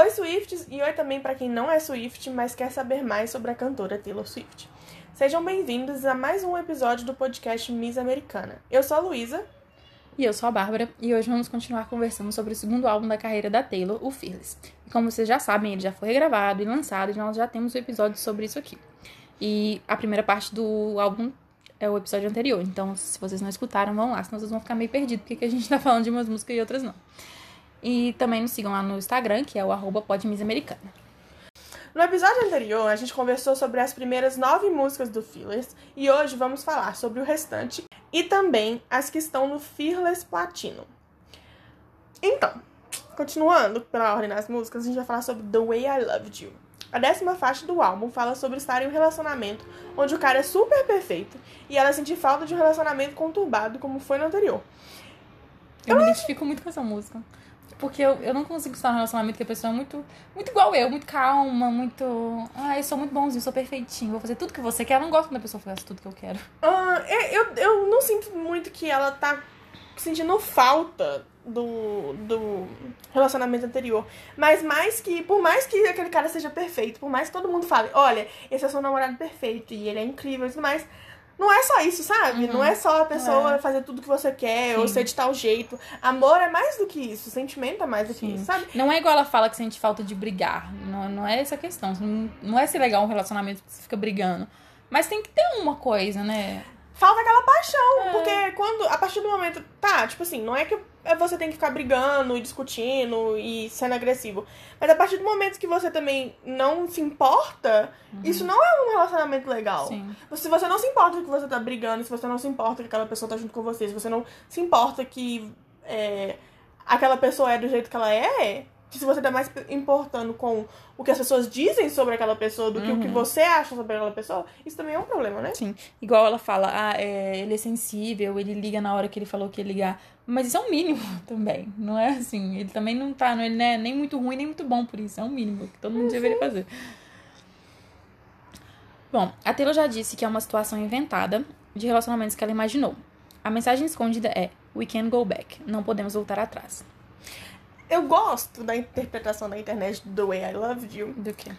Oi, Swifts, e oi também para quem não é Swift, mas quer saber mais sobre a cantora Taylor Swift. Sejam bem-vindos a mais um episódio do podcast Miss Americana. Eu sou a Luísa. E eu sou a Bárbara, e hoje vamos continuar conversando sobre o segundo álbum da carreira da Taylor, o Fearless. E como vocês já sabem, ele já foi regravado e lançado, e nós já temos um episódio sobre isso aqui. E a primeira parte do álbum é o episódio anterior, então se vocês não escutaram, vão lá, senão vocês vão ficar meio perdidos, porque a gente tá falando de umas músicas e outras não. E também nos sigam lá no Instagram, que é o arroba podmissamericana. No episódio anterior, a gente conversou sobre as primeiras nove músicas do Fearless e hoje vamos falar sobre o restante e também as que estão no Fearless Platino. Então, continuando pela ordem das músicas, a gente vai falar sobre The Way I Loved You. A décima faixa do álbum fala sobre estar em um relacionamento onde o cara é super perfeito e ela sentir falta de um relacionamento conturbado como foi no anterior. Eu, eu me identifico muito com essa música. Porque eu, eu não consigo estar num relacionamento que a pessoa é muito, muito igual eu, muito calma, muito. Ah, eu sou muito bonzinho, sou perfeitinho, vou fazer tudo que você quer. Eu não gosto quando a pessoa faz tudo que eu quero. Uh, eu, eu não sinto muito que ela tá sentindo falta do, do relacionamento anterior. Mas mais que, por mais que aquele cara seja perfeito, por mais que todo mundo fale, olha, esse é seu namorado perfeito e ele é incrível e tudo mais não é só isso, sabe? Uhum. Não é só a pessoa é. fazer tudo que você quer Sim. ou ser de tal jeito. Amor é mais do que isso, sentimento é mais do que Sim. isso, sabe? Não é igual ela fala que sente falta de brigar. Não, não é essa a questão. Não, não é ser legal um relacionamento que você fica brigando. Mas tem que ter uma coisa, né? Falta aquela paixão. É. Porque quando, a partir do momento. Tá, tipo assim, não é que você tem que ficar brigando e discutindo e sendo agressivo. Mas a partir do momento que você também não se importa, uhum. isso não é um relacionamento legal. Sim. Se você não se importa que você tá brigando, se você não se importa que aquela pessoa tá junto com você, se você não se importa que é, aquela pessoa é do jeito que ela é, se você tá mais importando com o que as pessoas dizem sobre aquela pessoa do que uhum. o que uhum. você acha sobre aquela pessoa, isso também é um problema, né? Sim. Igual ela fala, ah, é, ele é sensível, ele liga na hora que ele falou que ia ligar. Mas isso é um mínimo também. Não é assim. Ele também não tá, ele não é nem muito ruim, nem muito bom por isso. É um mínimo que todo mundo uhum. deveria fazer. Bom, a Taylor já disse que é uma situação inventada de relacionamentos que ela imaginou. A mensagem escondida é: We can go back. Não podemos voltar atrás. Eu gosto da interpretação da internet do The Way I Loved You. Do quê?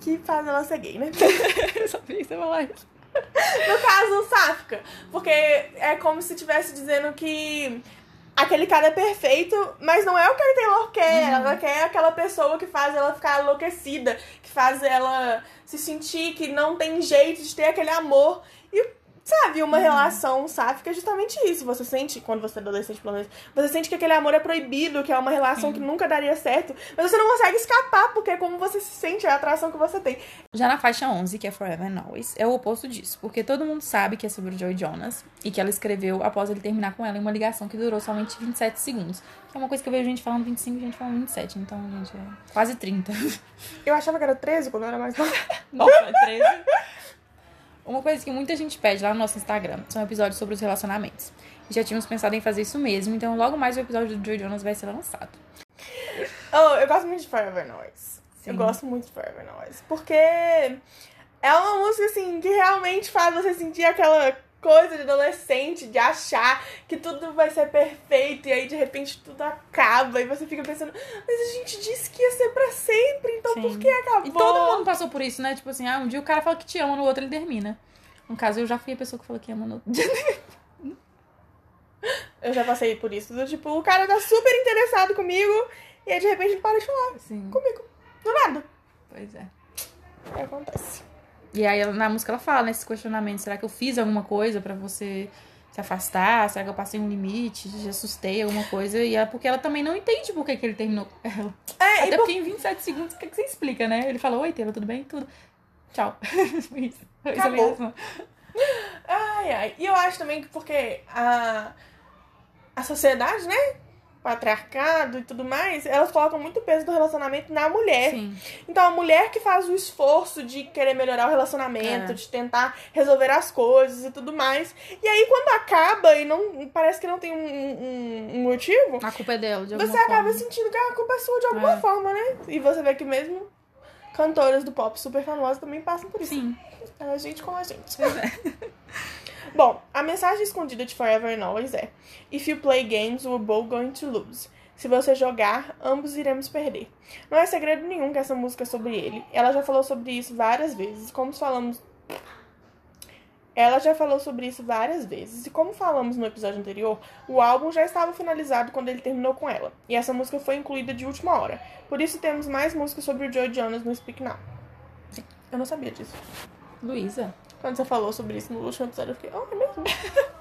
Que faz ela ser gay, né? eu sabia que você ia falar isso. No caso, sáfica. Porque é como se estivesse dizendo que aquele cara é perfeito, mas não é o que a Taylor quer. Uhum. Ela quer aquela pessoa que faz ela ficar enlouquecida, que faz ela se sentir que não tem jeito de ter aquele amor. E Sabe, uma uhum. relação sáfica é justamente isso. Você sente, quando você é adolescente, pelo menos, você sente que aquele amor é proibido, que é uma relação que nunca daria certo, mas você não consegue escapar, porque é como você se sente, é a atração que você tem. Já na faixa 11, que é Forever and Always, é o oposto disso, porque todo mundo sabe que é sobre o Joey Jonas e que ela escreveu após ele terminar com ela em uma ligação que durou somente 27 segundos. Que é uma coisa que eu vejo gente falando 25 e gente falando 27, então, gente, é quase 30. Eu achava que era 13 quando eu era mais nova. Nossa, é 13. Uma coisa que muita gente pede lá no nosso Instagram são episódios sobre os relacionamentos. E já tínhamos pensado em fazer isso mesmo, então logo mais o episódio do Joe Jonas vai ser lançado. Oh, eu gosto muito de Forever Noise. Sim. Eu gosto muito de Forever Noise. Porque é uma música, assim, que realmente faz você sentir aquela coisa de adolescente, de achar que tudo vai ser perfeito e aí de repente tudo acaba e você fica pensando, mas a gente disse que ia ser pra sempre, então Sim. por que acabou? E todo mundo passou por isso, né? Tipo assim, ah, um dia o cara fala que te ama, no outro ele termina. No caso, eu já fui a pessoa que falou que ama no outro dia. eu já passei por isso. Do, tipo, o cara tá super interessado comigo e aí de repente ele para de falar Sim. comigo. Do nada. Pois é. Que acontece? E aí na música ela fala nesses questionamentos, será que eu fiz alguma coisa para você se afastar? Será que eu passei um limite? Já assustei alguma coisa? E é porque ela também não entende por que, que ele terminou com ela. É, Até porque por... em 27 segundos, o que, que você explica, né? Ele falou, oi, Taylor, tudo bem? Tudo. Tchau. Isso. Acabou. Ai, ai. E eu acho também que porque a, a sociedade, né? Patriarcado e tudo mais, elas colocam muito peso do relacionamento na mulher. Sim. Então, a mulher que faz o esforço de querer melhorar o relacionamento, é. de tentar resolver as coisas e tudo mais. E aí, quando acaba e não parece que não tem um, um, um motivo, a culpa é dela, de Você acaba sentindo que a culpa é sua de alguma é. forma, né? E você vê que mesmo cantoras do pop super famosas também passam por isso. Sim. É a gente com a gente. Pois é. Bom, a mensagem escondida de Forever and Always é: If you play games, we're both going to lose. Se você jogar, ambos iremos perder. Não é segredo nenhum que essa música é sobre ele. Ela já falou sobre isso várias vezes. Como falamos. Ela já falou sobre isso várias vezes. E como falamos no episódio anterior, o álbum já estava finalizado quando ele terminou com ela. E essa música foi incluída de última hora. Por isso temos mais músicas sobre o Joe Jonas no Speak Now. Eu não sabia disso. Luísa. Quando você falou sobre isso no último episódio, eu fiquei, oh, é mesmo?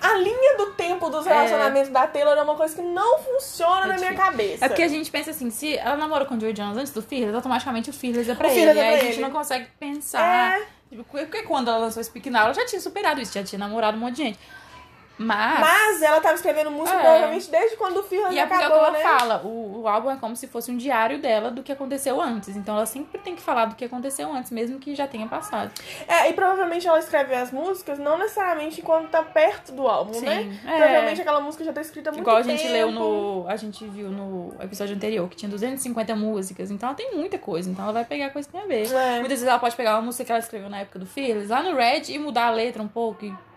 A linha do tempo dos relacionamentos da Taylor é uma coisa que não funciona É na minha cabeça. É porque a gente pensa assim, se ela namorou com o Joey Jones antes do Fearless, automaticamente o Fearless é pra O ele. E é aí pra a gente ele. não consegue pensar. É. Tipo, Porque quando ela lançou Speak Now, ela já tinha superado isso, já tinha namorado um monte de gente. Mas. Mas ela tava escrevendo música É. provavelmente desde quando o Fearless E é porque é o acabou, que né? ela fala, o, o álbum é como se fosse um diário dela do que aconteceu antes. Então ela sempre tem que falar do que aconteceu antes, mesmo que já tenha passado. É, e provavelmente ela escreve as músicas não necessariamente enquanto tá perto do álbum, Sim, né? é. Provavelmente aquela música já tá escrita há muito Igual a tempo. gente leu no. A gente viu no episódio anterior, que tinha 250 músicas. Então ela tem muita coisa. Então ela vai pegar coisa que tem a ver. É. Muitas vezes ela pode pegar uma música que ela escreveu na época do Fearless, lá no Red, e mudar a letra um pouco. e-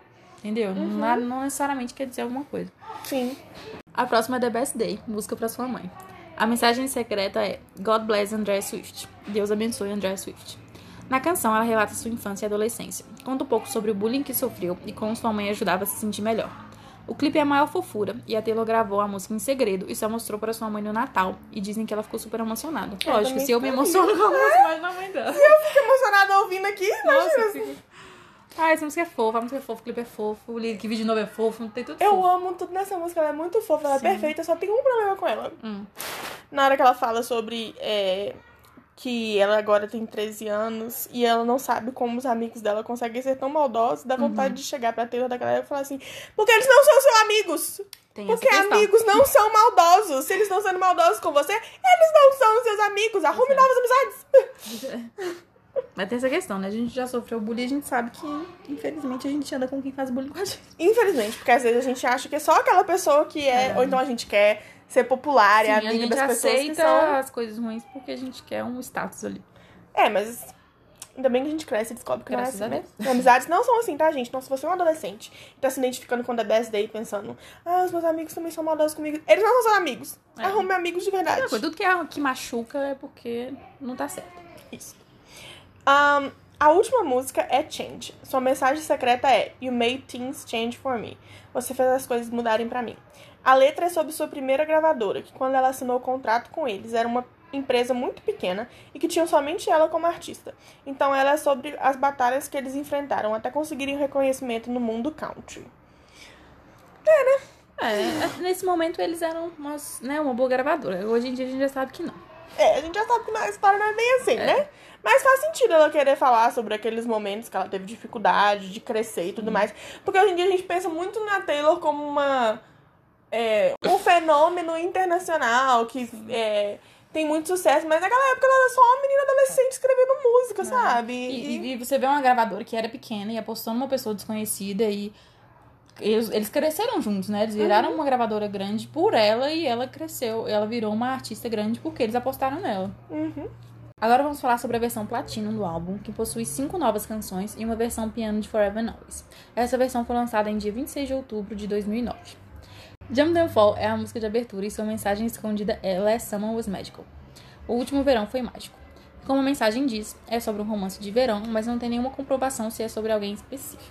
Entendeu? Uhum. Não, não necessariamente quer dizer alguma coisa. Sim. A próxima é The Best Day, música pra sua mãe. A mensagem secreta é God bless Andrea Swift. Deus abençoe Andrea Swift. Na canção, ela relata sua infância e adolescência. Conta um pouco sobre o bullying que sofreu e como sua mãe ajudava a se sentir melhor. O clipe é a maior fofura e a Taylor gravou a música em segredo e só mostrou para sua mãe no Natal. E dizem que ela ficou super emocionada. Eu Lógico, se eu me emociono com a música, imagina a mãe dela. Fiquei emocionada ouvindo aqui. Nossa, imagina. eu fico... Ah, essa música é fofa, a música é fofa, o clipe é fofo, o que vídeo novo é fofo, tem tudo Eu fofo. amo tudo nessa música, ela é muito fofa, ela Sim. é perfeita, só tem um problema com ela. Hum. Na hora que ela fala sobre é, que ela agora tem 13 anos e ela não sabe como os amigos dela conseguem ser tão maldosos, dá vontade Uhum. de chegar pra Taylor da galera e falar assim: porque eles não são seus amigos! Tem Porque amigos não são maldosos. Se eles estão sendo maldosos com você, eles não são seus amigos. Arrume novas amizades. Mas tem essa questão, né? A gente já sofreu bullying, a gente sabe que, infelizmente, a gente anda com quem faz bullying com a gente. Infelizmente, porque às vezes a gente acha que é só aquela pessoa que é. É. Ou então a gente quer ser popular, Sim, é a amiga gente das pessoas que aceita são. as coisas ruins porque a gente quer um status ali. É, mas ainda bem que a gente cresce e descobre que Graças não é a assim, né? Amizades não são assim, tá, gente? Então, se você é um adolescente e tá se identificando com The Best Day pensando, ah, os meus amigos também são maldosos comigo. Eles não são seus amigos. É. Arrume amigos de verdade. Não, tudo que, é, que machuca é porque não tá certo. Isso. Ahn, a última música é Change. Sua mensagem secreta é You made things change for me. Você fez as coisas mudarem pra mim. A letra é sobre sua primeira gravadora, que quando ela assinou o contrato com eles, era uma empresa muito pequena e que tinham somente ela como artista. Então ela é sobre as batalhas que eles enfrentaram até conseguirem reconhecimento no mundo country. É, nesse momento eles eram umas, né, uma boa gravadora. Hoje em dia a gente já sabe que não. É, a gente já sabe que a história não é bem assim, né? Mas faz sentido ela querer falar sobre aqueles momentos que ela teve dificuldade de crescer e tudo mais. Porque hoje em dia a gente pensa muito na Taylor como uma. é, um fenômeno internacional que é, tem muito sucesso, mas naquela época ela era só uma menina adolescente escrevendo música, sabe? E, e- e você vê uma gravadora que era pequena e apostou numa pessoa desconhecida e eles, eles cresceram juntos, né? Eles viraram Uhum. uma gravadora grande por ela e ela cresceu. Ela virou uma artista grande porque eles apostaram nela. Uhum. Agora vamos falar sobre a versão Platinum do álbum, que possui cinco novas canções e uma versão piano de Forever Always. Essa versão foi lançada em dia 26 de outubro de 2009. Jump Then Fall é a música de abertura e sua mensagem escondida é Last Summer Was Magical. O último verão foi mágico. Como a mensagem diz, é sobre um romance de verão, mas não tem nenhuma comprovação se é sobre alguém específico.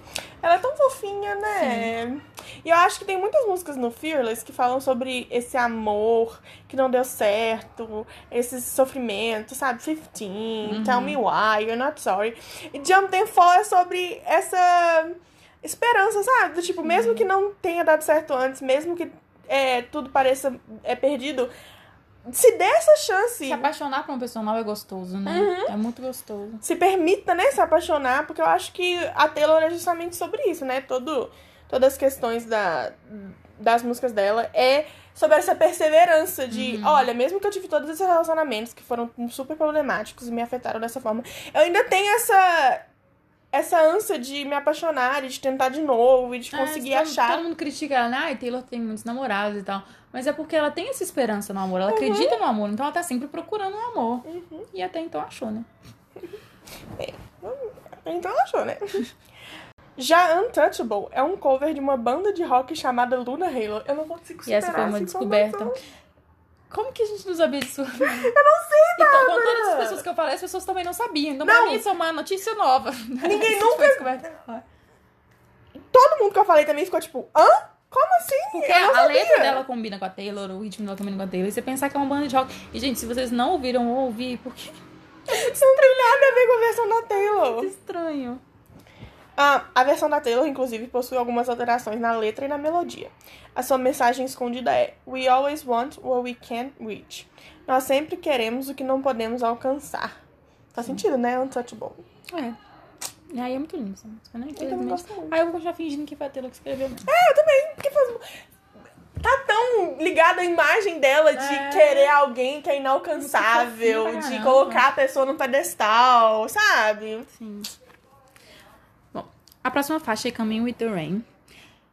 Ela é tão fofinha, né? E eu acho que tem muitas músicas no Fearless que falam sobre esse amor que não deu certo, esse sofrimento, sabe? 15, Tell Me Why, You're Not Sorry. E Jump and Fall é sobre essa esperança, sabe? Do tipo, mesmo que não tenha dado certo antes, mesmo que é, tudo pareça é, perdido, se dê essa chance. Se apaixonar por uma pessoa nova é gostoso, né? É muito gostoso. se permita, né, se apaixonar, porque eu acho que a Taylor é justamente sobre isso, né? Todo, todas as questões da, das músicas dela é sobre essa perseverança de, olha, mesmo que eu tive todos esses relacionamentos que foram super problemáticos e me afetaram dessa forma, eu ainda tenho essa essa ânsia de me apaixonar e de tentar de novo e de conseguir É, todo, achar. Todo mundo critica ela, né? Ai, Taylor tem muitos namorados e tal. Mas é porque ela tem essa esperança no amor, ela acredita no amor, então ela tá sempre procurando um amor. E até então achou, né? Então ela achou, né? Já Untouchable é um cover de uma banda de rock chamada Luna Halo. Eu não consigo E superar essa foi uma descoberta. informação. Como que a gente não sabia disso? Eu não sei, Então, com todas as pessoas que eu falei, as pessoas também não sabiam. Então, pra Não. mim, isso é uma notícia nova. Ninguém Isso nunca- foi descoberto. Todo mundo que eu falei também ficou tipo, hã? Como assim? Porque Eu não a sabia. letra dela combina com a Taylor, o ritmo dela combina com a Taylor. E você pensar que é uma banda de rock. E, gente, se vocês não ouviram ou ouvir, porque Isso não tem nada a ver com a versão da Taylor. é estranho. Ah, a versão da Taylor, inclusive, possui algumas alterações na letra e na melodia. A sua mensagem escondida é: We always want what we can't reach. Nós sempre queremos o que não podemos alcançar. Faz sentido, né? Untouchable. É. E aí é muito lindo essa música, né? Eu também gosto muito. Aí eu vou continuar fingindo que foi a Taylor que escreveu mesmo. É, eu também, porque faz. Tá tão ligada a imagem dela de É. querer alguém que é inalcançável, de colocar a pessoa no pedestal, sabe? Sim. A próxima faixa é Coming with the Rain.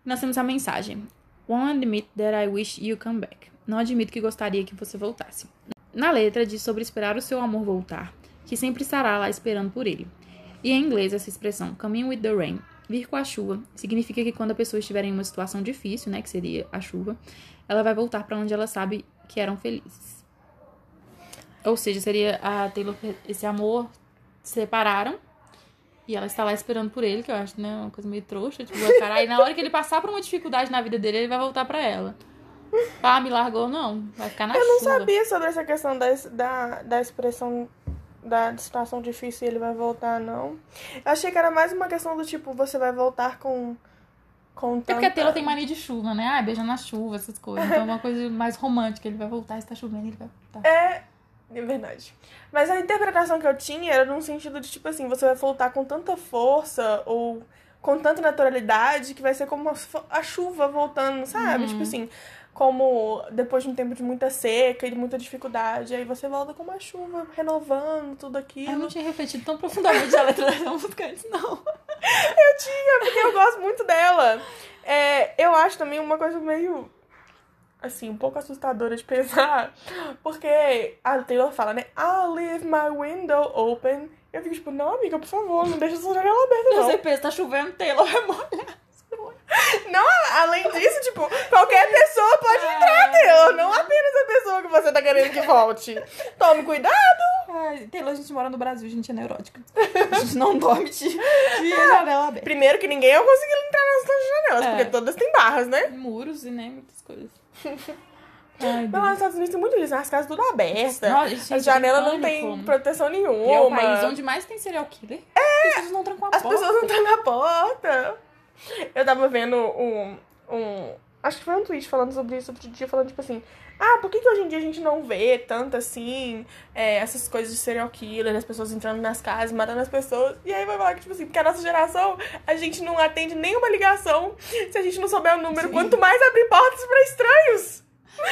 Nós temos a mensagem: Won't admit that I wish you come back. Não admito que gostaria que você voltasse. Na letra diz sobre esperar o seu amor voltar, que sempre estará lá esperando por ele. E em inglês, essa expressão, coming with the rain, vir com a chuva, significa que quando a pessoa estiver em uma situação difícil, né, que seria a chuva, ela vai voltar para onde ela sabe que eram felizes. Ou seja, seria a Taylor, esse amor se separaram e ela está lá esperando por ele, que eu acho, né, uma coisa meio trouxa, tipo, e na hora que ele passar por uma dificuldade na vida dele, ele vai voltar pra ela. Ah, me largou, não. Vai ficar na Eu não chuva. sabia sobre essa questão da, da, da expressão da situação difícil e ele vai voltar, não. Eu achei que era mais uma questão do tipo, você vai voltar com. com É porque a tanta- Taylor tem mania de chuva, né? Ah, beija na chuva, essas coisas. Então é uma coisa mais romântica. Ele vai voltar, está chovendo, ele vai voltar. É, é verdade. Mas a interpretação que eu tinha era num sentido de, tipo assim, você vai voltar com tanta força ou com tanta naturalidade que vai ser como a, chuva voltando, sabe? Uhum. Tipo assim, como depois de um tempo de muita seca e de muita dificuldade, aí você volta com uma chuva renovando tudo aquilo. Eu não tinha refletido tão profundamente a letra dessa música antes, não. Eu tinha, porque eu gosto muito dela. É, eu acho também uma coisa meio. Assim, um pouco assustadora de pensar. Porque a Taylor fala, né? I'll leave my window open. Eu fico tipo, não, amiga, por favor, não deixa essa janela aberta, não. Você pensa, tá chovendo, Taylor vai molhar. Não, além disso, tipo, qualquer pessoa pode entrar, Taylor. Não apenas a pessoa que você tá querendo que volte. Tome cuidado. Ai, Taylor, a gente mora no Brasil, a gente é neurótica. A gente não dorme de, de janela aberta. Primeiro que ninguém ia conseguir É. porque todas têm barras, né? Muros e né, muitas coisas. Ai, Mas lá nos Estados Unidos tem muito disso, né? as casas tudo abertas. Nossa, As janelas não tem proteção nenhuma. E é o país onde mais tem serial killer. É. As pessoas não trancam a As porta. pessoas não estão na porta. Eu tava vendo um, um. Acho que foi um tweet falando sobre isso outro dia, falando tipo assim. Ah, por que, que hoje em dia a gente não vê tanto assim é, essas coisas de serial killer, as pessoas entrando nas casas, matando as pessoas? E aí vai falar que, tipo assim, porque a nossa geração, a gente não atende nenhuma ligação se a gente não souber o número, Sim. quanto mais abrir portas pra estranhos.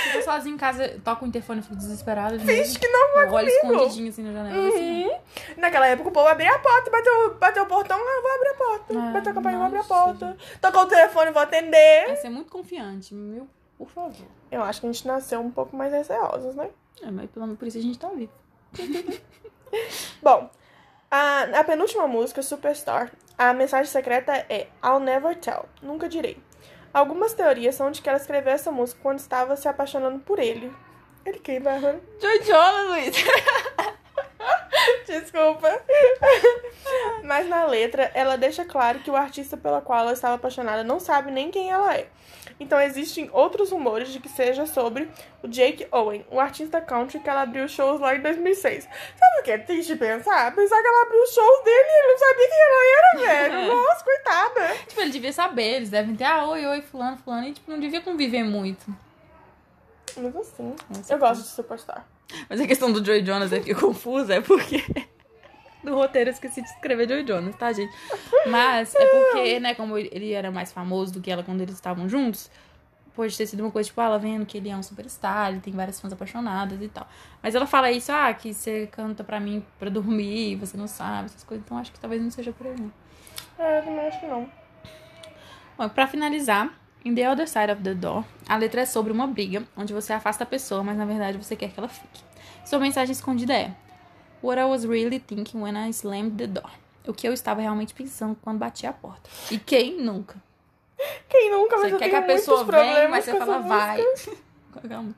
Eu tô sozinha em casa, toco o interfone fico desesperada. Finge que não Eu olho escondidinho assim na janela. Assim. Uhum. Naquela época o povo abria a porta, bateu, bateu o portão, ah, vou abrir a porta. Ah, bateu a campainha, vou abrir a porta. Tocou o telefone, vou atender. Vai ser muito confiante, meu, por favor. Eu acho que a gente nasceu um pouco mais receosos, né? É, mas pelo menos por isso a gente tá vivo. Bom, a, a penúltima música, Superstar, a mensagem secreta é I'll never tell, nunca direi. Algumas teorias são de que ela escreveu essa música quando estava se apaixonando por ele. Ele quem, Bárbara? Joy Jonas, Luiz. Desculpa. Mas na letra, ela deixa claro que o artista pela qual ela estava apaixonada não sabe nem quem ela é. Então existem outros rumores de que seja sobre o Jake Owen, o artista country que ela abriu shows lá em 2006. Sabe o que é triste pensar? Pensar que ela abriu shows dele e ele não sabia quem ela era, velho. Nossa, coitada. tipo, ele devia saber, eles devem ter, ah, oi, oi, fulano, fulano, e tipo, não devia conviver muito. Mas assim, eu gosto de Superstar. Mas a questão do Joy Jonas é que confusa, é porque. Do roteiro eu esqueci de escrever Joy Jonas, tá, gente? Mas é porque, né, como ele era mais famoso do que ela quando eles estavam juntos, pode ter sido uma coisa tipo, ah, ela vendo que ele é um superstar, ele tem várias fãs apaixonadas e tal. Mas ela fala isso, ah, que você canta pra mim pra dormir, você não sabe, essas coisas, então acho que talvez não seja por aí, não. É, eu também acho que não. Bom, pra finalizar, In the Other Side of the Door, a letra é sobre uma briga, onde você afasta a pessoa, mas na verdade você quer que ela fique. Sua mensagem escondida é What I was really thinking when I slammed the door. o que eu estava realmente pensando quando bati a porta. E quem nunca? Quem nunca, mas Você quer que a pessoa venha, mas você fala, vai. música. Calma.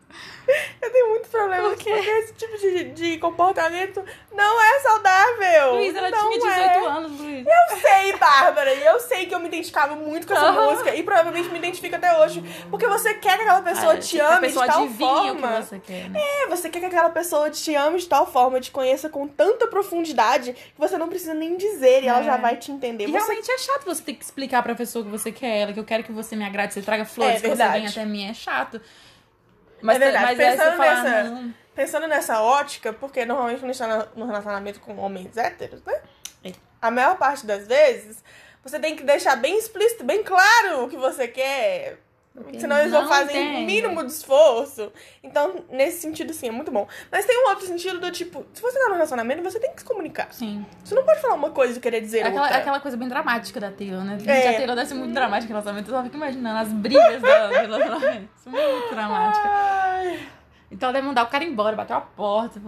Eu tenho muito problema porque esse tipo de, de comportamento não é saudável. Luiz, ela não tinha 18 é. anos, Luiz. Eu sei, Bárbara, e eu sei que eu me identificava muito com essa música e provavelmente me identifico até hoje. Porque você quer que aquela pessoa Ah, te a ame pessoa de tal forma. que você quer, né? É, você quer que aquela pessoa te ame de tal forma, te conheça com tanta profundidade que você não precisa nem dizer e ela É. já vai te entender. E Você realmente é chato você ter que explicar pra pessoa que você quer ela, que eu quero que você me agrade, você traga flores, É que você venha até mim, é chato. Mas, É verdade, mas você pensando fala, nessa- não, Pensando nessa ótica, porque normalmente quando a gente tá no relacionamento com homens héteros, né? É. A maior parte das vezes, você tem que deixar bem explícito, bem claro o que você quer. Porque Senão eles não, não fazem o mínimo de esforço. Então, nesse sentido, sim, é muito bom. Mas tem um outro sentido do tipo, se você tá no relacionamento, você tem que se comunicar. Sim. Você não pode falar uma coisa e querer dizer Aquela, outra. aquela coisa bem dramática da Taylor, né? É. a Taylor deve ser muito dramática no relacionamento. Eu só fico imaginando as brigas dela no relacionamento. É muito dramática. Ai. Então ela deve mandar o cara embora, bater a porta.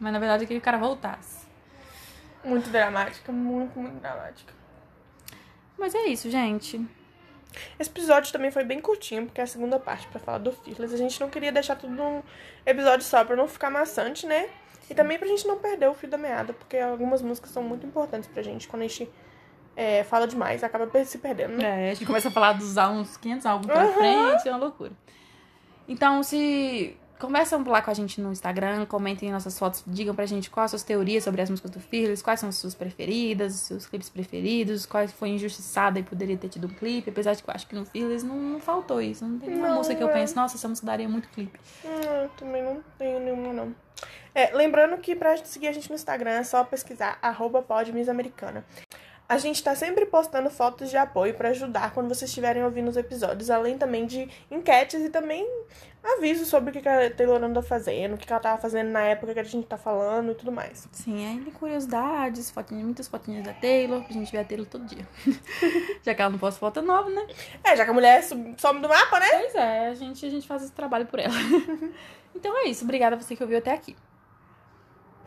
Mas na verdade eu queria que o cara voltasse. Muito dramática, muito, muito dramática. Mas é isso, gente. Esse episódio também foi bem curtinho, porque é a segunda parte pra falar do Fearless. A gente não queria deixar tudo num episódio só pra não ficar maçante, né? E também pra gente não perder o fio da meada, porque algumas músicas são muito importantes pra gente. Quando a gente é, fala demais, acaba se perdendo, né? É, a gente começa a falar dos álbuns, 500 álbuns pra Aham. frente, é uma loucura. Então, se conversam lá com a gente no Instagram, comentem nossas fotos, digam pra gente quais as suas teorias sobre as músicas do Fearless, quais são as suas preferidas, os seus clipes preferidos, qual foi injustiçada e poderia ter tido um clipe, apesar de que eu acho que no Fearless não, não faltou isso, não tem nenhuma Não, música que eu é. penso, nossa, essa música daria muito clipe. Hum, eu também não tenho nenhuma, não. É, lembrando que pra seguir a gente no Instagram é só pesquisar arroba podmissamericana. A gente tá sempre postando fotos de apoio pra ajudar quando vocês estiverem ouvindo os episódios, além também de enquetes e também avisos sobre o que a Taylor anda fazendo, o que ela tava fazendo na época que a gente tá falando e tudo mais. Sim, aí tem curiosidades, fotinhas, muitas fotinhas da Taylor, a gente vê a Taylor todo dia. Já que ela não posta foto nova, né? É, já que a mulher some do mapa, né? Pois é, a gente, a gente faz esse trabalho por ela. então é isso, obrigada a você que ouviu até aqui.